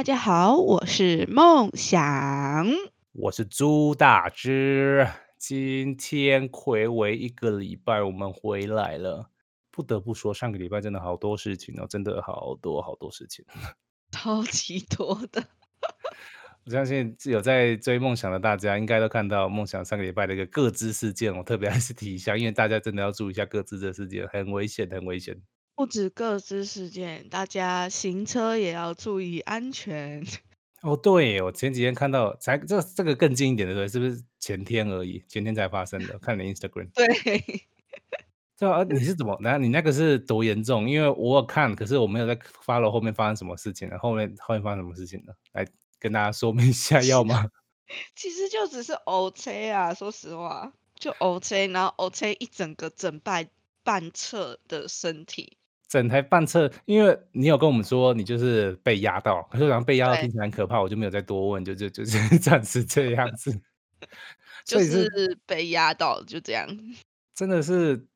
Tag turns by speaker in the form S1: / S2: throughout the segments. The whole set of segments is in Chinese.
S1: 大家好，我是梦想。
S2: 我是朱大芝。今天暌违一个礼拜，我们回来了。不得不说，上个礼拜真的好多事情哦，真的好多好多事情。
S1: 超级多的。
S2: 我相信有在追梦想的大家，应该都看到梦想上个礼拜的一个各自事件。我特别还是提一下，因为大家真的要注意一下各自的事件，很危险，很危险。
S1: 不止各自事件，大家行车也要注意安全。
S2: 哦，对，我前几天看到，才这这个更近一点的，对，是不是前天而已？前天才发生的，看你 Instagram。
S1: 对。
S2: 对啊，你是怎么？那你那个是多严重？因为我有看，可是我没有在 follow 后面发生什么事情了。后面后面发生什么事情了？来跟大家说明一下，要吗？
S1: 其实就只是 O C 啊，说实话，就 O C，然后 O C 一整个整半半侧的身体，
S2: 整台半侧，因为你有跟我们说你就是被压到，可是好像被压到听起来很可怕，我就没有再多问，就就 就是暂时这样子，
S1: 就是被压到，就这样，
S2: 真的是。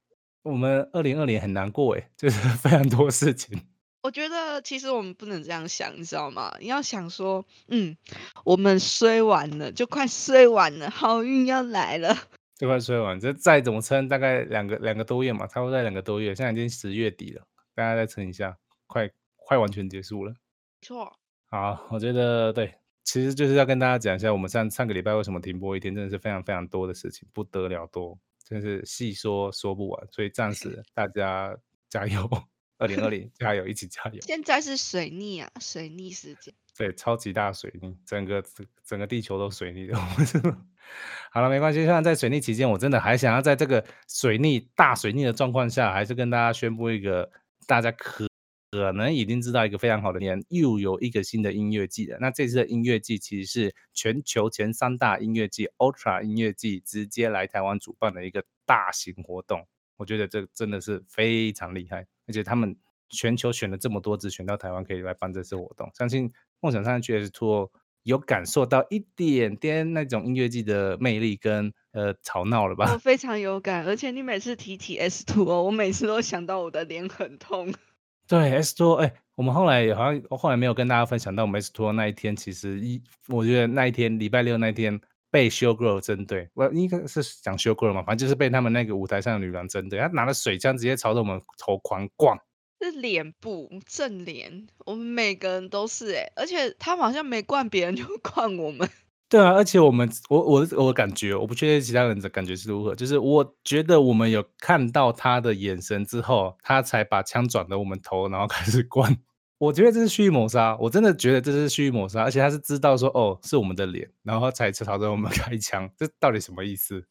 S2: 我们二零二零很难过哎，就是非常多事情。
S1: 我觉得其实我们不能这样想，你知道吗？你要想说，嗯，我们衰完了，就快衰完了，好运要来了，
S2: 就快衰完。这再怎么撑，大概两个两个多月嘛，差不多在两个多月。现在已经十月底了，大家再撑一下，快快完全结束了。
S1: 错。
S2: 好，我觉得对，其实就是要跟大家讲一下，我们上上个礼拜为什么停播一天，真的是非常非常多的事情，不得了多。真是细说说不完，所以暂时 大家加油，二零二零 加油，一起加油。
S1: 现在是水逆啊，水逆时间。
S2: 对，超级大水逆，整个整整个地球都水逆的。好了，没关系。现在在水逆期间，我真的还想要在这个水逆大水逆的状况下，还是跟大家宣布一个大家可。可能已经知道一个非常好的年，又有一个新的音乐季了。那这次的音乐季其实是全球前三大音乐季 Ultra 音乐季直接来台湾主办的一个大型活动。我觉得这真的是非常厉害，而且他们全球选了这么多只，选到台湾可以来办这次活动。相信梦想上 GS Tour 有感受到一点点那种音乐季的魅力跟呃吵闹了吧？
S1: 我 非常有感，而且你每次提起 S Tour，我每次都想到我的脸很痛。
S2: 对 S Tour，哎，我们后来好像后来没有跟大家分享到我们 S Tour 那一天，其实一我觉得那一天礼拜六那一天被 Show Girl 针对，我应该是讲 Show Girl 嘛，反正就是被他们那个舞台上的女郎针对，她拿了水枪直接朝着我们头狂灌，
S1: 是脸部正脸，我们每个人都是哎，而且他好像没灌别人就 灌我们。
S2: 对啊，而且我们，我我我感觉，我不确定其他人的感觉是如何。就是我觉得我们有看到他的眼神之后，他才把枪转到我们头，然后 开始灌。我觉得这是蓄意谋杀，我真的觉得这是蓄意谋杀，而且他是知道说，哦，是我们的脸，然后才朝着我们 开枪。这到底什么意思？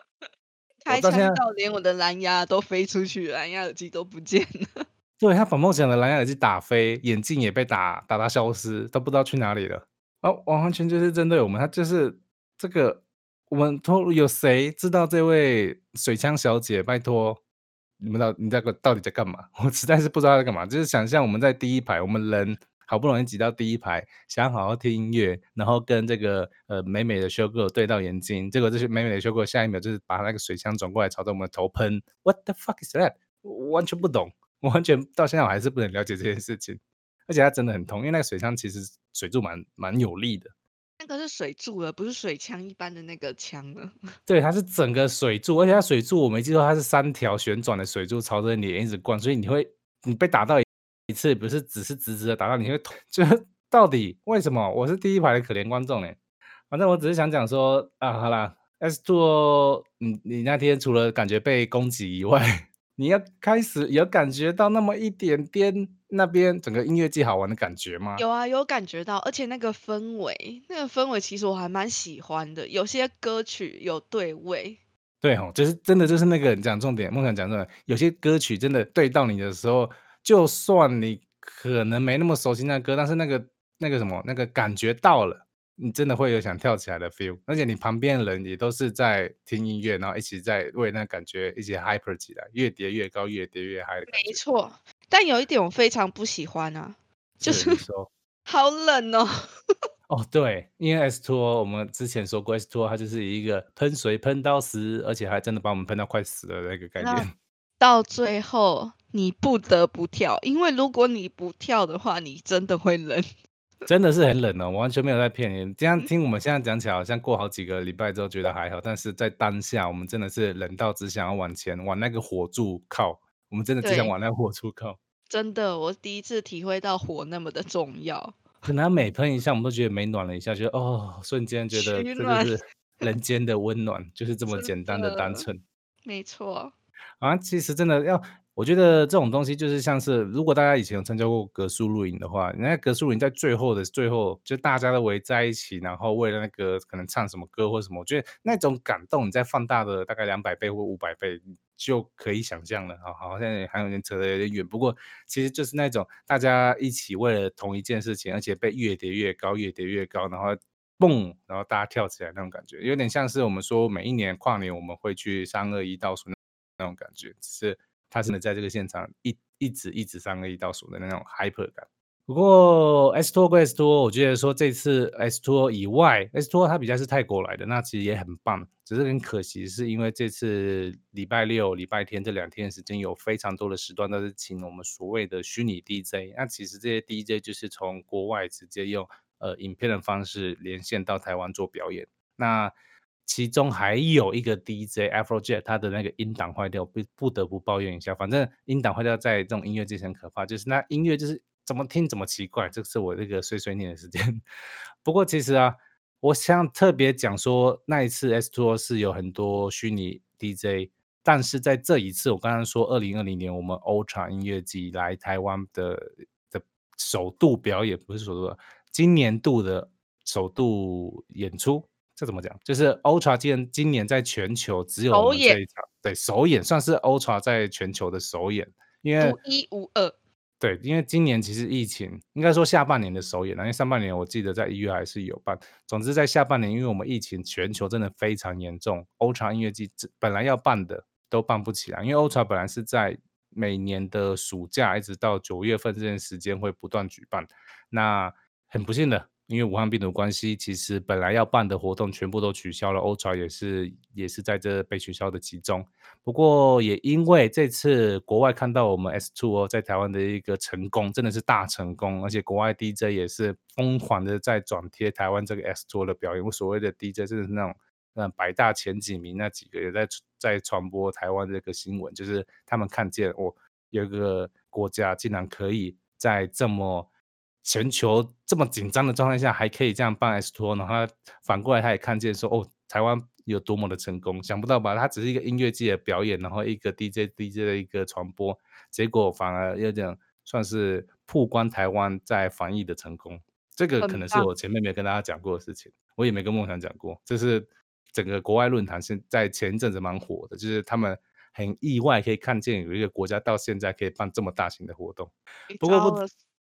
S1: 开枪到连我的蓝牙都飞出去，蓝牙耳机都不见了。
S2: 对他把梦想的蓝牙耳机打飞，眼镜也被打打到消失，都不知道去哪里了。哦，完完全就是针对我们，他就是这个，我们托有谁知道这位水枪小姐？拜托，你们到你在到底在干嘛？我实在是不知道在干嘛。就是想象我们在第一排，我们人好不容易挤到第一排，想好好听音乐，然后跟这个呃美美的修哥对到眼睛，结果这些美美的修哥下一秒就是把那个水枪转过来朝着我们的头喷。What the fuck is that？我完全不懂，我完全到现在我还是不能了解这件事情。而且它真的很痛，因为那个水枪其实水柱蛮蛮有力的。
S1: 那个是水柱了，不是水枪一般的那个枪了。
S2: 对，它是整个水柱，而且它水柱我没记错，它是三条旋转的水柱朝着你一直灌，所以你会你被打到一次，不是只是直直的打到，你会痛 就是到底为什么？我是第一排的可怜观众呢？反正我只是想讲说啊，好啦 s two，你你那天除了感觉被攻击以外。你要开始有感觉到那么一点点那边整个音乐季好玩的感觉吗？
S1: 有啊，有感觉到，而且那个氛围，那个氛围其实我还蛮喜欢的。有些歌曲有对位，
S2: 对哦，就是真的就是那个讲重点，梦想讲重点。有些歌曲真的对到你的时候，就算你可能没那么熟悉那歌，但是那个那个什么那个感觉到了。你真的会有想跳起来的 feel，而且你旁边的人也都是在听音乐，然后一起在为那感觉一起 hyper 起来，越叠越高，越叠越嗨。
S1: 没错，但有一点我非常不喜欢啊，就是 好冷哦。
S2: 哦，对，因为 S Two 我们之前说过 S Two 它就是一个喷水喷到死，而且还真的把我们喷到快死的那个概念。
S1: 到最后你不得不跳，因为如果你不跳的话，你真的会冷。
S2: 真的是很冷哦，我完全没有在骗你。这样听我们现在讲起来，好像过好几个礼拜之后觉得还好，但是在当下，我们真的是冷到只想要往前往那个火柱靠，我们真的只想。往那个火柱靠。
S1: 真的，我第一次体会到火那么的重要。
S2: 可能每喷一下，我们都觉得每暖了一下，觉得哦，瞬间觉得
S1: 取暖。
S2: 这就是人间的温暖，就是这么简单的单，纯。
S1: 没错。
S2: 啊，其实真的要我觉得这种东西就是像是，如果大家以前有参加过格数露营的话，那格数露营在最后的最后，就大家都围在一起，然后为了那个可能唱什么歌或什么，我觉得那种感动，你再放大的大概两百倍或五百倍就可以想象了。啊，好像还有点扯得有点远，不过其实就是那种大家一起为了同一件事情，而且被越叠越高，越叠越高，然后蹦，然后大家跳起来那种感觉，有点像是我们说每一年跨年我们会去三二一倒数那种感觉，只是它真的在这个现场一一直一直三个亿倒数的那种 hyper 感。不过 S2O 归 S2O，我觉得说这次 S2O 以外，S2O 它比较是泰国来的，那其实也很棒，只是很可惜是因为这次礼拜六、礼拜天这两天时间有非常多的时段都是请我们所谓的虚拟 DJ，那其实这些 DJ 就是从国外直接用，呃，影片的方式连线到台湾做表演。那其中还有一个 DJ Afrojack，他的那个音档坏掉，不不得不抱怨一下，反正音档坏掉在这种音乐界很可怕，就是那音乐就是怎么听怎么奇怪，这是我这个碎碎念的时间。不过其实啊，我想特别讲说那一次 S2O 是有很多虚拟 DJ，但是在这一次我刚刚说2020年我们 Ultra 音乐季来台湾的的首度表演，不是首度，今年度的首度演出，这怎么讲？就是 Ultra 今今年在全球只有
S1: 首演。
S2: 们这一场对，首演，算是 Ultra 在全球的首演，因为
S1: 独一无二。
S2: 对，因为今年其实疫情应该说下半年的首演，因为上半年我记得在一月还是有办。总之在下半年，因为我们疫情全球真的非常严重，Ultra 音乐季这本来要办的都办不起来，因为 Ultra 本来是在每年的暑假一直到九月份这段时间会不断举办。那很不幸的，因为武汉病毒关系，其实本来要办的活动全部都取消了，Ultra 也是也是在这被取消的其中。不过也因为这次国外看到我们 S Two 在台湾的一个成功，真的是大成功，而且国外 DJ 也是疯狂的在转贴台湾这个 S Two 的表演，我所谓的 DJ 真的是那种，呃，百大前几名那几个也在在传播台湾这个新闻，就是他们看见，哦，有一个国家竟然可以在这么全球这么紧张的状态下，还可以这样办 S2O，然后反过来他也看见说，哦，台湾有多么的成功，想不到吧，它只是一个音乐季的表演，然后一个 DJ DJ 的一个传播，结果反而有点算是曝光台湾在防疫的成功。这个可能是。我前面没跟大家讲过的事情，我也没跟梦想讲过，这是整个国外论坛现在前一阵子蛮火的，就是他们很意外可以看见有一个国家到现在可以办这么大型的活动。不过不。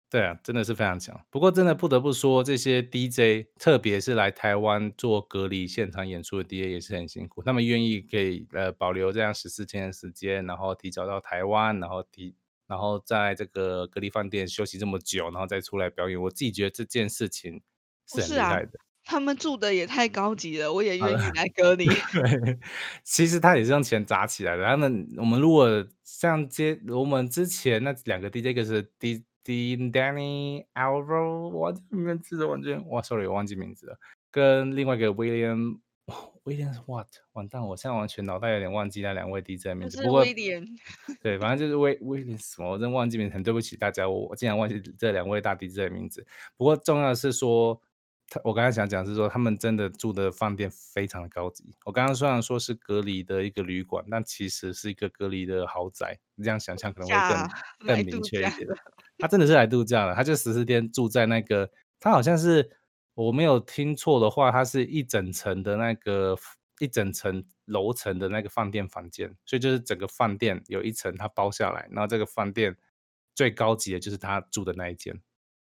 S2: 对啊，真的是非常强，不过真的不得不说，这些 DJ 特别是来台湾做隔离现场演出的 DJ 也是很辛苦，他们愿意可以，呃，保留这样十四天的时间，然后提早到台湾，然后提然后在这个隔离饭店休息这么久，然后再出来表演，我自己觉得这件事情是很的。
S1: 他们住的也太高级了，我也
S2: 好，
S1: 愿意来隔离。
S2: 对，其实他也是用钱砸起来的，他们我们如果像接我们之前那两个 DJ，一个是 D Dean Danny Alvaro，我名字完全哇，sorry，我忘记名字了，跟另外一个 William William what，完蛋，我现在完全脑袋有点忘记那两位 DJ 的名字，
S1: 就是
S2: 不过。对，反正就是威威廉什么，我真忘记名字，很对不起大家，我竟然忘记这两位大 DJ 的名字。不过重要的是说，他我刚才想讲是说他们真的住的饭店非常的高级，我刚刚虽然说是隔离的一个旅馆，但其实是一个隔离的豪宅，你这样想象可能会，更更明确一点。
S1: 的。
S2: 他真的是来度假了，他就十四天住在那个他好像是我没有听错的话，他是一整层的那个一整层楼层的那个饭店房间，所以就是整个饭店有一层他包下来，然后这个饭店最高级的就是他住的那一间。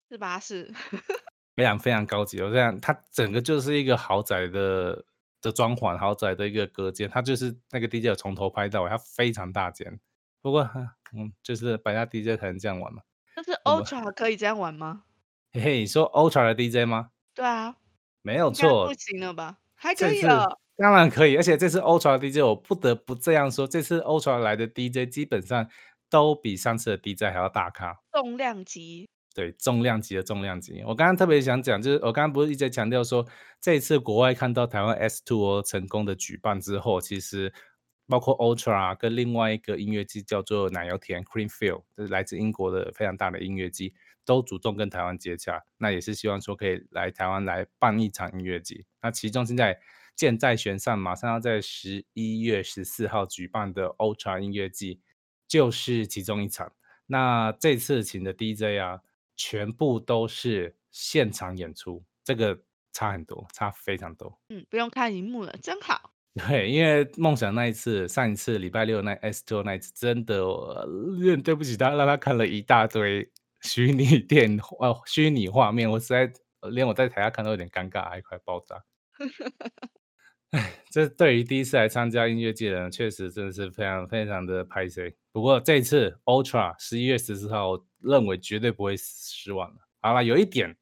S1: 是吧？是。
S2: 非常非常高级，我这样它整个就是一个豪宅的的装潢，豪宅的一个隔间，它就是那个 DJ 有从头拍到尾，它非常大间。不过，嗯，就是百家 DJ 才能这样玩嘛。
S1: 但是 Ultra 可以这样玩吗？
S2: 嘿嘿，你说 Ultra 的 DJ 吗？
S1: 对啊。
S2: 没有
S1: 错不。行了吧？还可以哦。
S2: 当然可以，而且这次 Ultra 的 DJ 我不得不这样说，这次 Ultra 来的 DJ 基本上都比上次的 DJ 还要大咖。
S1: 重量级。
S2: 对，重量级的重量级。我刚刚特别想讲，就是我刚刚不是一直在强调说，这一次国外看到台湾 S Two 成功的举办之后，其实包括 Ultra 啊跟另外一个音乐季叫做奶油田 Creamfield，这是来自英国的非常大的音乐季，都主动跟台湾接洽，那也是希望说可以来台湾来办一场音乐季。那其中现在箭在弦上，马上要在十一月十四号举办的 Ultra 音乐季，就是其中一场。那这次请的 DJ 啊。全部都是现场演出，这个差很多，差非常多。
S1: 嗯，不用看荧幕了，真好。
S2: 对，因为梦想那一次，上一次礼拜六那 S Two 那一次，真的有点对不起他，让他看了一大堆虚拟电呃虚拟画面，我实在连我在台下看都有点尴尬，还快爆炸。哎，这对于第一次来参加音乐季的人，确实真的是非常非常的拍 C。不过这次 Ultra 十一月十四号，我认为绝对不会失望了。好了，有一点，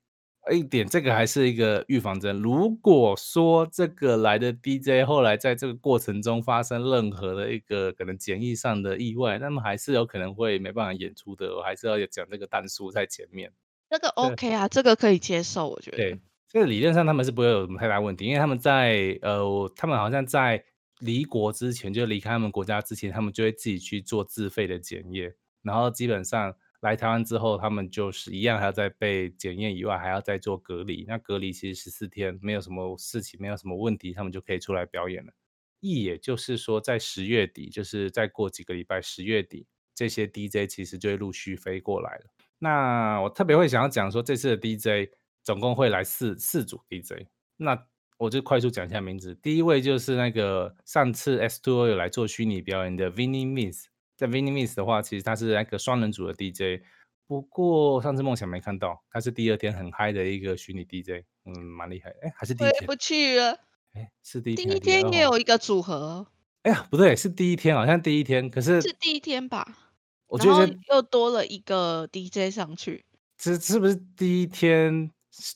S2: 一点这个还是一个预防针。如果说这个来的 DJ 后来在这个过程中发生任何的一个可能检疫上的意外，那么还是有可能会没办法演出的。我还是要讲这个弹数在前面。
S1: 这个 OK 啊，这个可以接受，我觉得。
S2: 对。这个理论上他们是不会有什么太大问题，因为他们在呃，他们好像在离国之前，就离开他们国家之前，他们就会自己去做自费的检验，然后基本上来台湾之后，他们就是一样还要再被检验以外，还要再做隔离。那隔离其实十四天，没有什么事情，没有什么问题，他们就可以出来表演了。意也就是说，在十月底，就是再过几个礼拜，十月底这些 DJ 其实就会陆续飞过来了。那我特别会想要讲说，这次的 DJ。总共会来四四组 DJ，那我就快速讲一下名字。第一位就是那个上次 S2O 有来做虚拟表演的 Vinny Miss，在 Vinny Miss 的话，其实他是那个双人组的 DJ，不过上次梦想没看到，他是第二天很嗨的一个虚拟 DJ，嗯，蛮厉害。哎，还是第一天？
S1: 回不去了。
S2: 哎，是第一
S1: 天。第一天也有一个组合。
S2: 哎呀，不对，是第一天，好像第一天，可是
S1: 是第一天吧？
S2: 我觉得
S1: 又多了一个 DJ 上去。
S2: 这是不是第一天？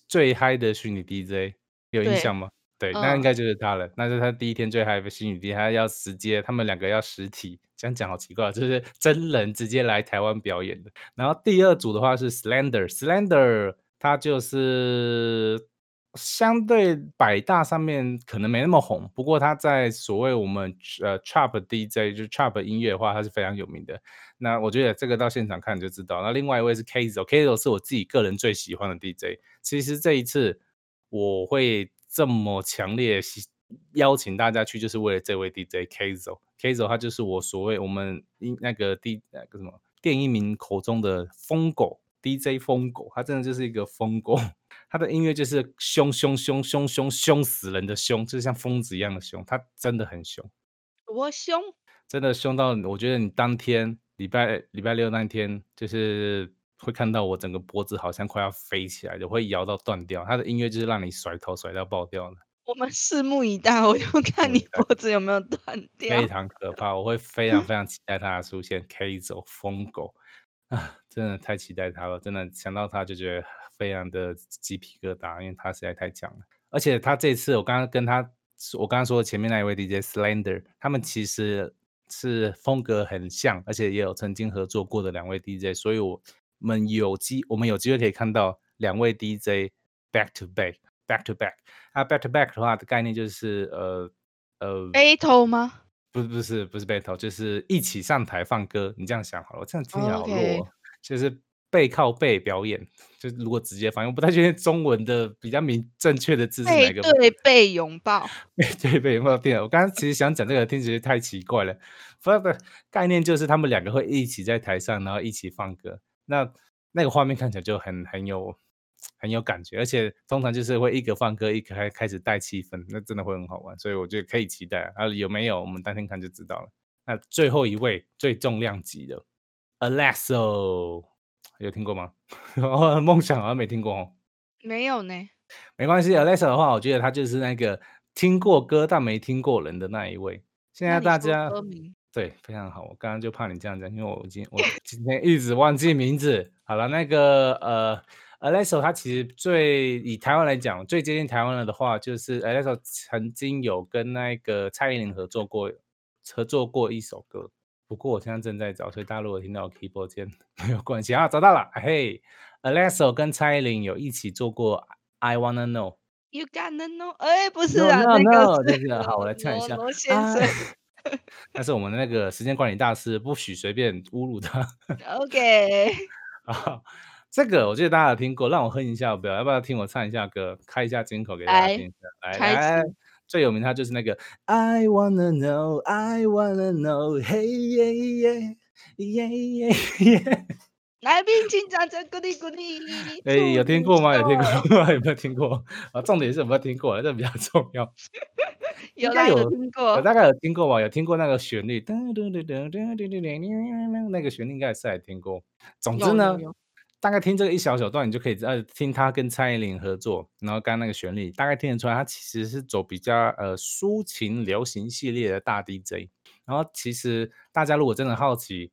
S2: 最嗨的虚拟 DJ 有印象吗？对，那应该就是他了。那是他第一天最嗨的虚拟 DJ，他要直接，他们两个要实体。这样讲好奇怪，就是真人直接来台湾表演的。然后第二组的话是 Slender，Slender 他就是。相对百大上面可能没那么红，不过他在所谓我们呃 trap DJ 就 trap 音乐的话，他是非常有名的。那我觉得这个到现场看就知道。那另外一位是 Kazo，Kazo 是我自己个人最喜欢的 DJ。其实这一次我会这么强烈邀请大家去，就是为了这位 DJ Kazo。Kazo 他就是我所谓我们音那个 D 那个什么电音名口中的疯狗 DJ 疯狗，他真的就是一个疯狗。他的音乐就是凶凶凶凶凶凶死人的凶，就是像疯子一样的凶。他真的很凶，
S1: 我凶，
S2: 真的凶到我觉得你当天礼拜礼拜六那天，就是会看到我整个脖子好像快要飞起来，就会摇到断掉。他的音乐就是让你甩头甩到爆掉的。
S1: 我们拭目以待，我就看你脖子有没有断 掉。
S2: 非常可怕，我会非常非常期待他的出现。K 走疯狗啊，真的太期待他了，真的想到他就觉得。非常的鸡皮疙瘩，因为他实在太强了。而且他这次，我刚刚跟他，我刚刚说前面那一位 DJ Slender，他们其实是风格很像，而且也有曾经合作过的两位 DJ，所以我们有机，我们有机会可以看到两位 DJ back to back，back to back。啊，back to back 的话的概念就是呃呃
S1: ，battle 吗？
S2: 不是不是不是 battle，就是一起上台放歌。你这样想好了，我这样听起来好弱，就是。背靠背表演，就如果直接翻译，我不太确定中文的比较明正确的字是哪个。
S1: 背对背拥抱，
S2: 背对背拥抱。对，我刚刚其实想讲这个，听起来太奇怪了。不不，概念就是他们两个会一起在台上，然后一起放歌。那那个画面看起来就很很有很有感觉，而且通常就是会一个放歌，一个开开始带气氛，那真的会很好玩。所以我觉得可以期待啊，有没有？我们当天看就知道了。那最后一位最重量级的 Alesso。有听过吗？梦想好像没听过哦。
S1: 没有呢。
S2: 没关系，Alesso 的话，我觉得他就是那个听过歌但没听过人的那一位。现在大家对非常好，我刚刚就怕你这样讲，因为我今我今天一直忘记名字。好了，那个呃，Alexo，他其实最以台湾来讲最接近台湾了的话，就是 Alexo 曾经有跟那个蔡依林合作过合作过一首歌。不过我现在正在找，所以大家如果听到 keyboard 键 没有关系啊，找到了，嘿 Alesso 跟蔡依林有一起做过 I Wanna Know。
S1: You gotta know，哎，不是啊
S2: ，no
S1: 那
S2: no，
S1: 个
S2: 就是好，我来唱一下。
S1: 罗罗先
S2: 啊
S1: 生。
S2: 那是我们的那个时间管理大师，不许随便侮辱他。
S1: OK，
S2: 啊，这个我记得大家有听过，让我哼一下要不要？要不要听我唱一下歌，开一下金口给大家
S1: 来
S2: 听一下？来
S1: 开
S2: 来，最有名他就是那个 I wanna know, I wanna know, hey yeah yeah yeah yeah yeah。
S1: 来宾请掌声鼓励鼓励。
S2: 哎，有听过吗？有听过吗？有没有听过？啊，重点是有没有听过，这比较重要。
S1: 有啦，
S2: 应该有
S1: 有听过
S2: 我。大概有听过吧，有听过那个旋律，噔噔噔噔噔噔噔噔那个旋律应该也是还听过。总之
S1: 有
S2: 呢
S1: 有，有
S2: 大概听这个一小小段，你就可以呃听他跟蔡依林合作，然后刚刚那个旋律，大概听得出来，他其实是走比较呃抒情流行系列的大 DJ。然后其实大家如果真的好奇，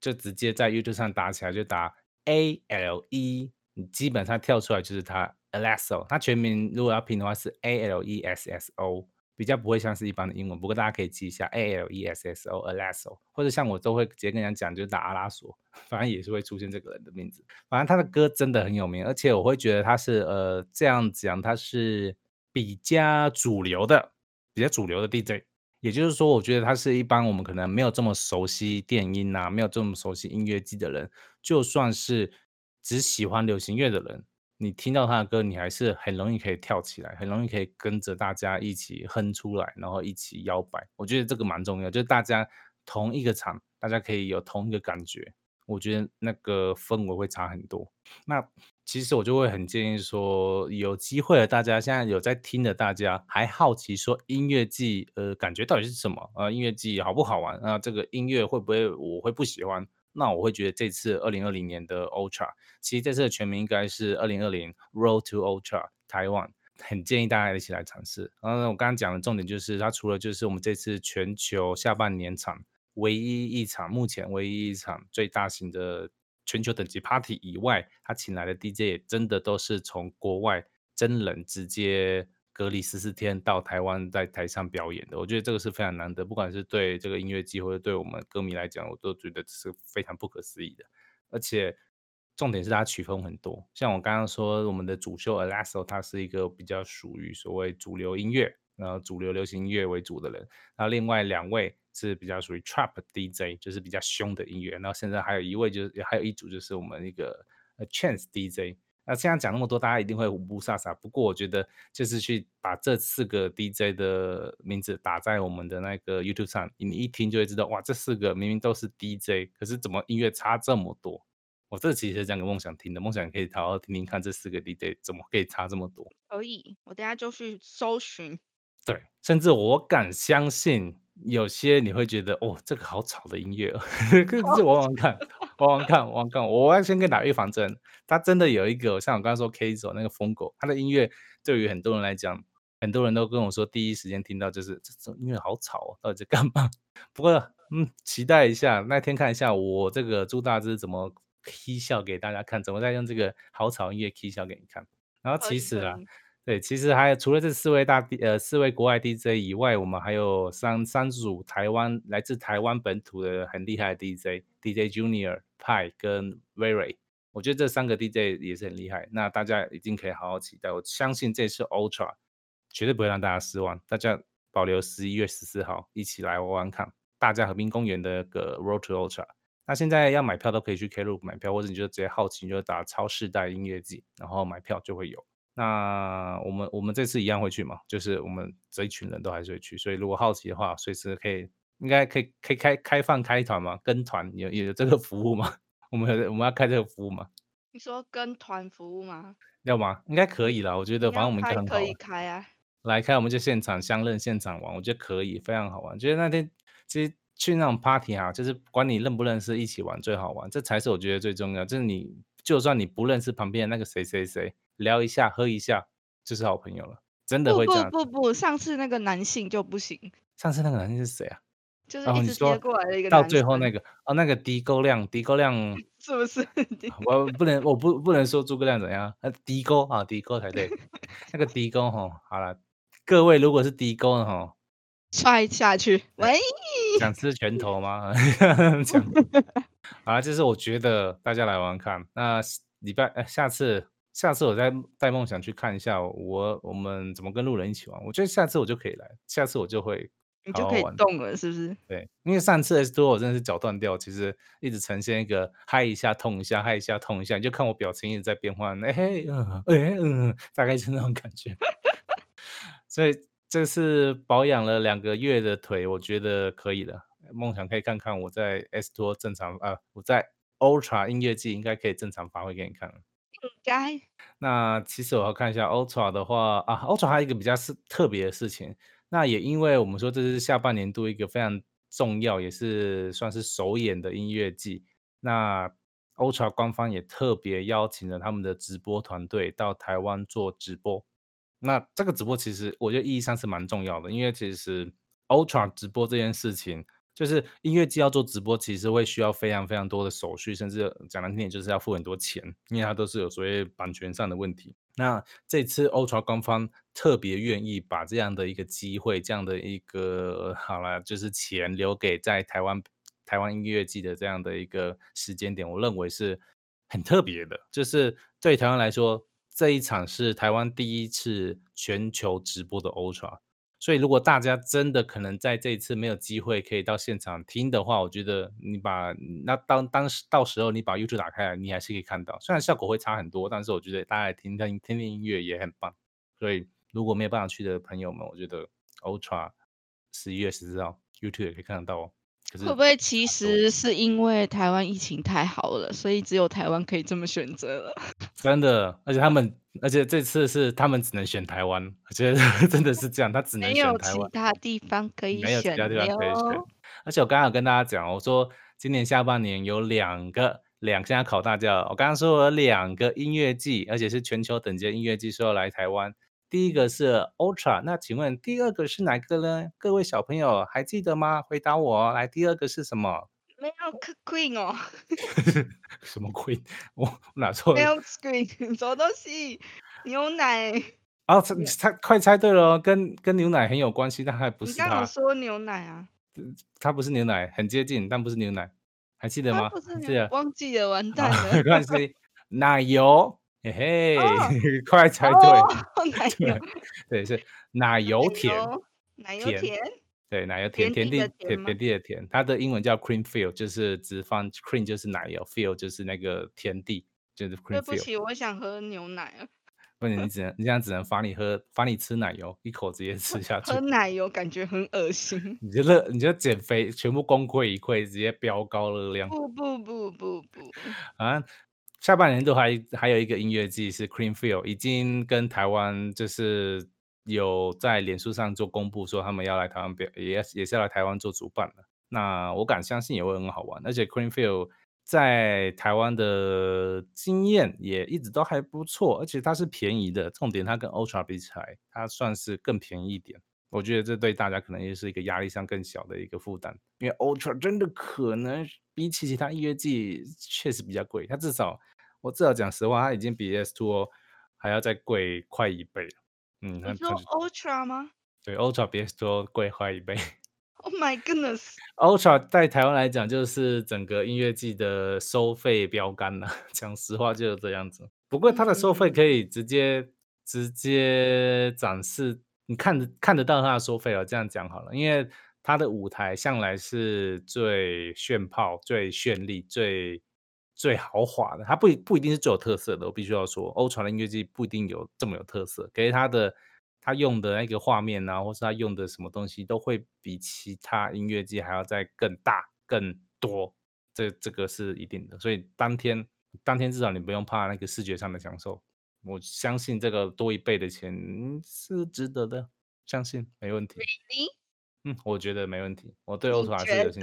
S2: 就直接在 YouTube 上打起来，就打 A L E，你基本上跳出来就是他 Alesso，他全名如果要拼的话是 A L E S S O。比较不会像是一般的英文，不过大家可以记一下 A L E S S O Alesso，或者像我都会直接跟人家讲，就是打阿拉索，反正也是会出现这个人的名字。反正他的歌真的很有名，而且我会觉得他是呃这样讲，他是比较主流的，比较主流的 DJ。也就是说，我觉得他是一般我们可能没有这么熟悉电音啊，没有这么熟悉音乐季的人，就算是只喜欢流行乐的人，你听到他的歌，你还是很容易可以跳起来，很容易可以跟着大家一起哼出来，然后一起摇摆。我觉得这个蛮重要，就是大家同一个场，大家可以有同一个感觉，我觉得那个氛围会差很多。那其实我就会很建议说，有机会的大家现在有在听的大家，还好奇说音乐季，呃，感觉到底是什么？呃，音乐季好不好玩？那、这个音乐会不会我会不喜欢？那我会觉得这次二零二零年的 Ultra，其实这次的全名应该是二零二零 Road to Ultra 台湾，很建议大家一起来尝试。然后，我刚刚讲的重点就是，它除了就是我们这次全球下半年场唯一一场，目前唯一一场最大型的全球等级 Party 以外，他请来的 DJ 真的都是从国外真人直接隔离十四天到台湾在台上表演的，我觉得这个是非常难得，不管是对这个音乐季或者对我们歌迷来讲，我都觉得是非常不可思议的。而且重点是它曲风很多，像我刚刚说，我们的主秀 Alesso，它是一个比较属于所谓主流音乐，然后主流流行音乐为主的人，然后另外两位是比较属于 Trap DJ，就是比较凶的音乐，然后现在还有一位就是还有一组就是我们一个 Chance DJ。那现在讲那么多，大家一定会五步飒飒。不过我觉得就是去把这四个 DJ 的名字打在我们的那个 YouTube 上，你一听就会知道，哇，这四个明明都是 DJ，可是怎么音乐差这么多？我这其实是讲给梦想听的，梦想可以好好听听看这四个 DJ 怎么可以差这么多。
S1: 可以，我等下就去搜寻。
S2: 对，甚至我敢相信，有些你会觉得，哦，这个好吵的音乐哦，可是我玩玩看，玩玩看，玩玩看。我要先跟你打预防针，它真的有一个，像我刚刚说 K 走那个疯狗，它的音乐对于很多人来讲，很多人都跟我说，第一时间听到就是这种音乐好吵哦，到底在干嘛？不过，嗯，期待一下那天看一下我这个朱大志怎么 K 笑给大家看，怎么在用这个好吵音乐 K 笑给你看。然后其实啊，对，其实还有除了这四位大 D 呃四位国外 DJ 以外，我们还有三三组台湾来自台湾本土的很厉害的 DJ，DJ Junior、派跟 Very，我觉得这三个 DJ 也是很厉害。那大家一定可以好好期待，我相信这次 Ultra 绝对不会让大家失望。大家保留十一月十四号一起来玩玩看，大家和平公园的个 Road to Ultra。那现在要买票都可以去 Klook 买票，或者你就直接好奇，你就打超世代音乐季，然后买票就会有。那我们我们这次一样会去嘛？就是我们这一群人都还是会去，所以如果好奇的话，随时可以，应该可以可以开开放开团嘛？跟团有有这个服务吗？我们有我们要开这个服务吗？
S1: 你说跟团服务吗？
S2: 要吗？应该可以啦，我觉得反正我们应该
S1: 开可以
S2: 很好玩。
S1: 开啊。
S2: 来开，我们就现场相认、现场玩，我觉得可以，非常好玩。觉得那天其实去那种 party 啊，就是管你认不认识，一起玩最好玩，这才是我觉得最重要。就是你就算你不认识旁边的那个谁谁谁，聊一下、喝一下，就是好朋友了，真的会这样。
S1: 不不不，上次那个男性就不行，
S2: 上次那个男性是谁啊？
S1: 就是
S2: 哦，
S1: 一直接过来的一个
S2: 到最后那个哦，那个低沟量，低沟亮，
S1: 是不是？
S2: 我不能，我不不能说诸葛亮怎样，呃，低沟啊，低沟才对。那个低沟哈，好了，各位如果是低沟的哈，
S1: 踹下去，喂，
S2: 想吃拳头吗？讲好了，这是我觉得大家来玩看。那礼拜呃下次下次我再带梦想去看一下我我们怎么跟路人一起玩。我觉得下次我就可以来，下次我就会
S1: 你就可以。动了，是不是？
S2: 对，因为上次 S 多我真的是脚断掉，其实一直呈现一个嗨一下痛一下，嗨一下痛一下，你就看我表情一直在变换，哎嘿，嗯，哎嗯，大概是那种感觉。所以这次保养了两个月的腿，我觉得可以了。梦想可以看看我在 S 多正常啊，我在 Ultra 音乐季应该可以正常发挥给你看了。
S1: 应该
S2: 那其实我要看一下 Ultra 的话啊，Ultra 还有一个比较是特别的事情，那也因为我们说这是下半年度一个非常重要，也是算是首演的音乐季，那 Ultra 官方也特别邀请了他们的直播团队到台湾做直播。那这个直播其实我觉得意义上是蛮重要的，因为其实 Ultra 直播这件事情，就是音乐季要做直播，其实会需要非常非常多的手续，甚至讲难听点就是要付很多钱，因为它都是有所谓版权上的问题。那这次 Ultra 官方特别愿意把这样的一个机会，这样的一个好了，就是钱留给在台湾台湾音乐季的这样的一个时间点，我认为是很特别的，就是对台湾来说。这一场是台湾第一次全球直播的 Ultra，所以如果大家真的可能在这一次没有机会可以到现场听的话，我觉得你把那当当时到时候你把 YouTube 打开来，你还是可以看到，虽然效果会差很多，但是我觉得大家听听听听音乐也很棒。所以如果没有办法去的朋友们，我觉得 Ultra 十一月十四号 YouTube 也可以看得到哦。
S1: 会不会其实是因为台湾疫情太好了，所以只有台湾可以这么选择了？
S2: 真的，而且他们，而且这次是他们只能选台湾，我觉得真的是这样，他只能
S1: 没有
S2: 选台湾，
S1: 其他地方可以
S2: 没有其
S1: 选
S2: 他地方可以选
S1: 哟。。
S2: 而且我刚刚有跟大家讲，我说今年下半年有两个两，现在考大家了，我刚刚说有两个音乐季，而且是全球等级的音乐季，说要来台湾。第一个是 Ultra，那请问第二个是哪个呢？各位小朋友还记得吗？回答我哦。来，第二个是什么？
S1: 没有 Queen 哦
S2: 什么 Queen？我我哪错了
S1: ？，Milk Screen 什么东西？牛奶？
S2: 啊，猜猜快猜对了哦，跟跟牛奶很有关系，但还不是
S1: 你刚刚说牛奶啊？
S2: 它不是牛奶，很接近，但不是牛奶，还记得吗？
S1: 它不是忘记了，完蛋
S2: 了，没。关系，奶油，嘿嘿，
S1: 哦
S2: 快猜对，对
S1: 油，
S2: 对是奶油甜，
S1: 奶油
S2: 甜
S1: 甜，
S2: 对，奶油甜，
S1: 甜
S2: 甜地
S1: 的甜
S2: 甜地的甜，它的英文叫 cream field，就是直翻 cream 就是奶油，field 就是那个甜地，就是
S1: 对
S2: cream
S1: 不
S2: fill。
S1: 起，我想喝牛奶啊。
S2: 不能你只能你这样只能罚你喝，罚你吃奶油，一口直接吃下去
S1: 喝，奶油感觉很恶心。
S2: 你就热，你就减肥全部功亏一篑，直接飙高热量。
S1: 不不不不不，
S2: 啊，下半年度还还有一个音乐季是 Creamfield，已经跟台湾就是有在脸书上做公布，说他们要来台湾表，也也是要来台湾做主办的。那我敢相信也会很好玩，而且 Creamfield 在台湾的经验也一直都还不错，而且它是便宜的，重点它跟 Ultra 比起来，它算是更便宜一点。我觉得这对大家可能也是一个压力上更小的一个负担，因为 Ultra 真的可能比起其他音乐季确实比较贵，它至少我至少讲实话，它已经比 S Two 还要再贵快一倍了。嗯，它
S1: 你说 Ultra 吗
S2: 对 Ultra 比 S Two 贵快一倍。
S1: ？Oh my
S2: goodness！Ultra 在台湾来讲，就是整个音乐季的收费标杆了。讲实话就是这样子。不过它的收费
S1: 嗯
S2: 可以直接直接展示，你看得看得到它的收费哦。这样讲好了，因为它的舞台向来是最炫炮、最绚丽、最最豪华的。它不一不一定是最有特色的，我必须要说，Ultra 的音乐季不一定有这么有特色。可是它的它用的那个画面啊，或是它用的什么东西，都会比其他音乐季还要再更大、更多，这这个是一定的。所以当天当天至少你不用怕那个视觉上的享受，我相信这个多一倍的钱嗯是值得的，相信没问题。
S1: 你
S2: 嗯，我觉得没问题，我对
S1: 你
S2: Ultra 是有信心？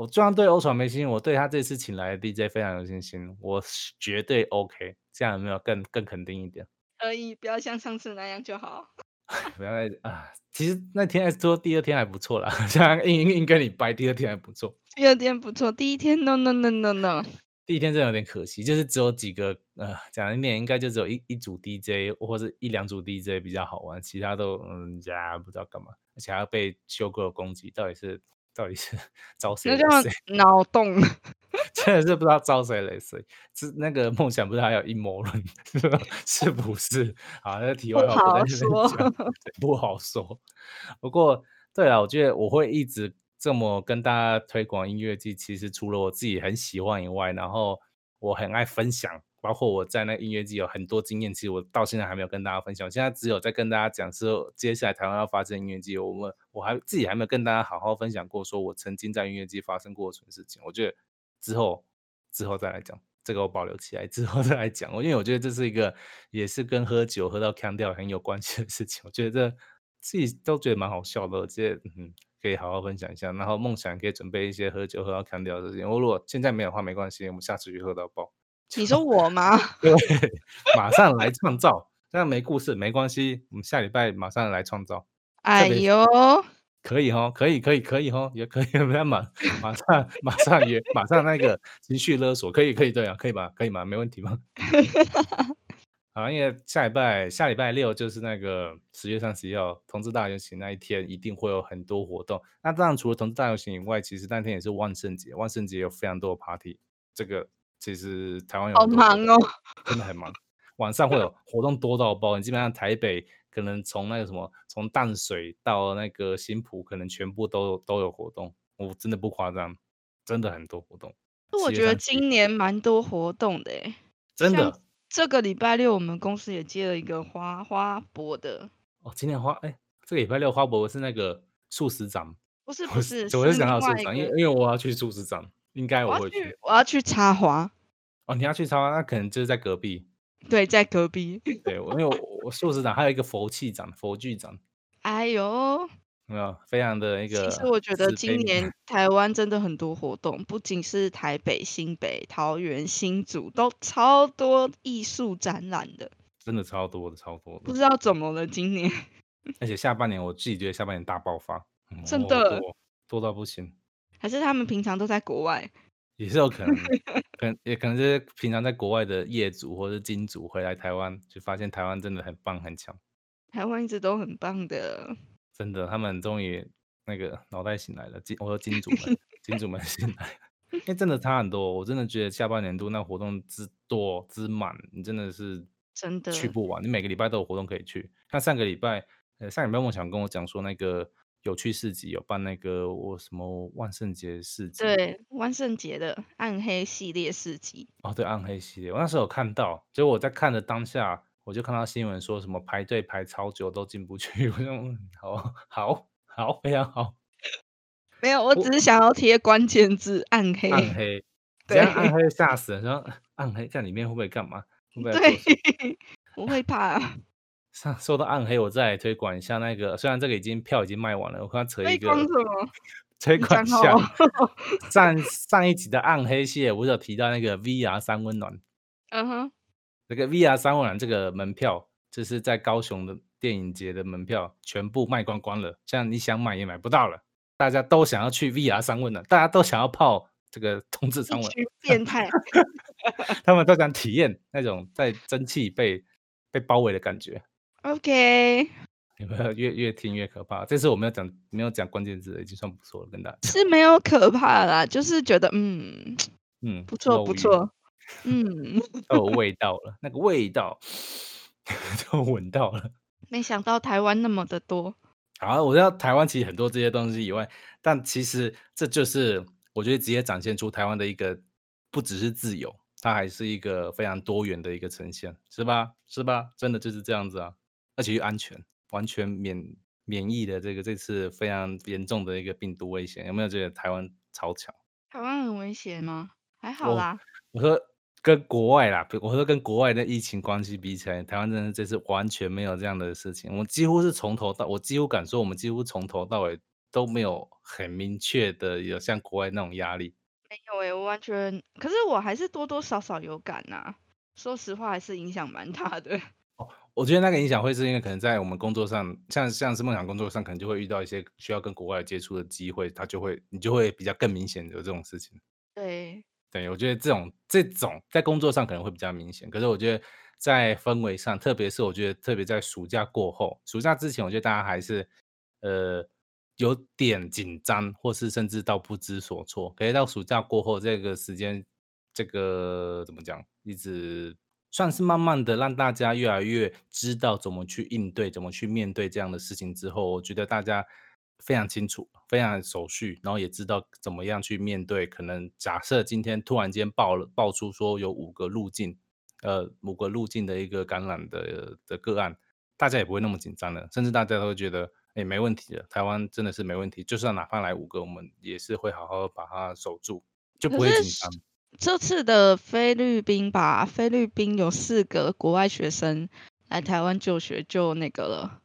S2: 我就算对 Ultra 没信心，我对他这次请来的 DJ 非常有信心，我是绝对 OK。这样有没有更更肯定一点？
S1: 可以，不要像上次那样就好。
S2: 不要再啊！其实那天 S 说第二天还不错啦，像硬硬硬跟你掰，第二天还不错。
S1: 第二天不错，第一天 no no no no no。
S2: 第一天真的有点可惜，就是只有几个呃，讲一点应该就只有一一组 DJ 或者一两组 DJ 比较好玩，其他都嗯家不知道干嘛，而且还要被修哥攻击，到底是到底是 招谁
S1: 那叫？脑洞。
S2: 真的是不知道招谁雷谁。是那个梦想不是还有阴谋论，是不是？好，那题外话不在这边讲，不好说。不过，对了，我觉得我会一直这么跟大家推广音乐季，其实除了我自己很喜欢以外，然后我很爱分享。包括我在那音乐季有很多经验，其实我到现在还没有跟大家分享。我现在只有在跟大家讲说，接下来台湾要发生音乐季，我们我还自己还没有跟大家好好分享过，说我曾经在音乐季发生过什么事情。我觉得之后之后再来讲，这个我保留起来，之后再来讲。我因为我觉得这是一个也是跟喝酒喝到腔调很有关系的事情。我觉得自己都觉得蛮好笑的，我觉得嗯可以好好分享一下。然后梦想可以准备一些喝酒喝到腔调的事情。我如果现在没有的话没关系，我们下次去喝到爆。
S1: 你说我吗？
S2: 对，马上来创造，这样没故事没关系。我们下礼拜马上来创造。
S1: 哎呦，
S2: 可以哦，可以，可以，可以哦，也可以，不要马马上马上也，马上那个情绪勒索，可以，可以对啊，可以吧？可以吗？没问题吗？好，因为下礼拜下礼拜六就是那个十月三十一号同志大游行那一天，一定会有很多活动。那当然除了同志大游行以外，其实那天也是万圣节，万圣节有非常多的 party。这个。其实台湾有
S1: 好忙哦，
S2: 真的很忙。晚上会有活动多到爆，你基本上台北可能从那个什么，从淡水到那个新浦，可能全部都都有活动。我真的不夸张，真的很多活动。
S1: 我觉得今年蛮多活动的诶，
S2: 真的。
S1: 这个礼拜六我们公司也接了一个花花博的。
S2: 哦，今年花哎，这个礼拜六花博是那个素食展，
S1: 不是 不是，
S2: 我是想到素食展，因为因为我要去素食展。应该我会
S1: 去，我要去插花。
S2: 哦，你要去插花，那可能就是在隔壁。
S1: 对，在隔壁。
S2: 对，因为我我硕士长还有一个佛器长、佛具长。
S1: 哎呦，
S2: 没有，非常的一个。
S1: 其实我觉得今年台湾真的很多活动，不仅是台北、新北、桃园、新竹，都超多艺术展览的。
S2: 真的超多的，超多的。
S1: 不知道怎么了，今年。
S2: 而且下半年，我自己觉得下半年大爆发，
S1: 真的
S2: 多到不行。
S1: 还是他们平常都在国外，
S2: 也是有可能，可能也可能是平常在国外的业主或者金主回来台湾，就发现台湾真的很棒很强。
S1: 台湾一直都很棒的，
S2: 真的，他们终于那个脑袋醒来了，金我说金主们，金主们醒来，因为真的差很多，我真的觉得下半年度那活动之多之满，你真的是
S1: 真的
S2: 去不完，你每个礼拜都有活动可以去。那上个礼拜，呃，上礼拜梦想跟我讲说那个。有趣市集有办那个我什么万圣节市集？
S1: 对，万圣节的暗黑系列市集。
S2: 哦，对，暗黑系列，我那时候有看到，结果我在看的当下，我就看到新闻说什么排队排超久都进不去。我说，好好好，非常好。
S1: 没有，我只是想要贴关键字暗黑。
S2: 暗黑，这样暗黑吓死人。说暗黑在里面会不会干嘛？会不会？
S1: 对，我会怕。
S2: 上说到暗黑，我再来推广一下那个。虽然这个已经票已经卖完了，我刚扯一个 推广一下。上上一集的暗黑系列，我有提到那个 VR 三温暖。
S1: 嗯哼，
S2: 那个 VR 三温暖这个门票，就是在高雄的电影节的门票全部卖光光了。像你想买也买不到了。大家都想要去 VR 三温暖，大家都想要泡这个 同志三温暖。
S1: 变态。
S2: 他们都想体验那种在蒸汽被被包围的感觉。
S1: OK，
S2: 有没有越越听越可怕？这次我没有讲没有讲关键字，已经算不错了，跟大家
S1: 是没有可怕啦，就是觉得嗯嗯不错不错，嗯
S2: 都有 味道了，那个味道 都闻到了。
S1: 没想到台湾那么的多。
S2: 好，我知道台湾其实很多这些东西以外，但其实这就是我觉得直接展现出台湾的一个不只是自由，它还是一个非常多元的一个呈现，是吧？是吧？真的就是这样子啊。而且又安全，完全免免疫的这个这次非常严重的一个病毒危险，有没有觉得台湾超强？
S1: 台湾很危险吗？还好啦。
S2: 我说跟国外啦，我说跟国外的疫情关系比起来，台湾真的这次完全没有这样的事情。我几乎是从头到，我几乎敢说，我们几乎从头到尾都没有很明确的有像国外那种压力。
S1: 没有诶，我完全，可是我还是多多少少有感呐。说实话，还是影响蛮大的。
S2: 我觉得那个影响会是因为可能在我们工作上，像像是梦想工作上，可能就会遇到一些需要跟国外接触的机会，他就会你就会比较更明显有这种事情。
S1: 对，
S2: 对我觉得这种这种在工作上可能会比较明显，可是我觉得在氛围上，特别是我觉得特别在暑假过后，暑假之前，我觉得大家还是呃有点紧张，或是甚至到不知所措。可是到暑假过后，这个时间，这个怎么讲，一直算是慢慢的让大家越来越知道怎么去应对，怎么去面对这样的事情之后，我觉得大家非常清楚，非常手续，然后也知道怎么样去面对。可能假设今天突然间爆了，爆出说有五个路径，呃，五个路径的一个感染的的个案，大家也不会那么紧张了，甚至大家都会觉得。哎，没问题的，台湾真的是没问题。就算哪怕来五个，我们也是会好好把它守住，就不会紧张。
S1: 这次的菲律宾吧，菲律宾有四个国外学生来台湾就学，就那个了。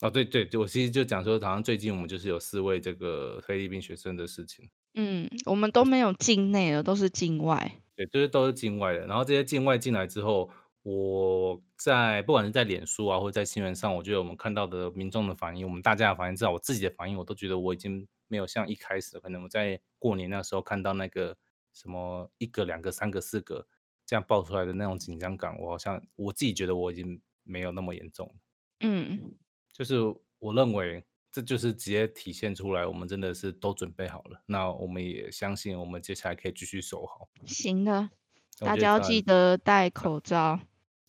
S1: 哦，
S2: 对对，我其实就讲说，好像最近我们就是有四位这个菲律宾学生的事情。
S1: 嗯，我们都没有境内的，都是境外。
S2: 对，就是都是境外的。然后这些境外进来之后。我在不管是在脸书啊，或者在新闻上，我觉得我们看到的民众的反应，我们大家的反应，至少我自己的反应，我都觉得我已经没有像一开始，可能我在过年那时候看到那个什么一个、两个、三个、四个这样爆出来的那种紧张感，我好像我自己觉得我已经没有那么严重。
S1: 嗯，
S2: 就是我认为这就是直接体现出来，我们真的是都准备好了。那我们也相信，我们接下来可以继续守好。
S1: 行的。大家要记得戴口罩。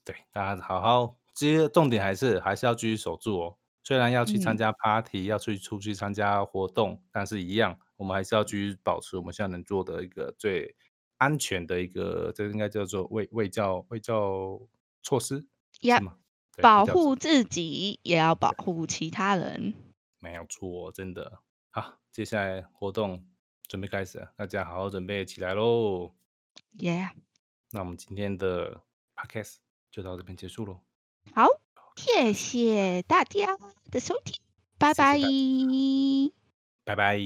S2: 对，大家好好，其实重点还是还是要继续守住哦。虽然要去参加 party，要去出去参加活动，但是一样，我们还是要继续保持我们现在能做的一个最安全的一个，这应该叫做卫卫教卫教措施，是吗？
S1: 保护自己也要保护其他人，
S2: 没有错，真的。好，接下来活动准备开始，大家好好准备起来喽。
S1: Yeah。
S2: 那我们今天的 podcast 就到这边结束喽。
S1: 好，谢谢大家的收听，拜拜，
S2: 拜拜，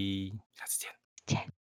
S2: 下次见，
S1: 见。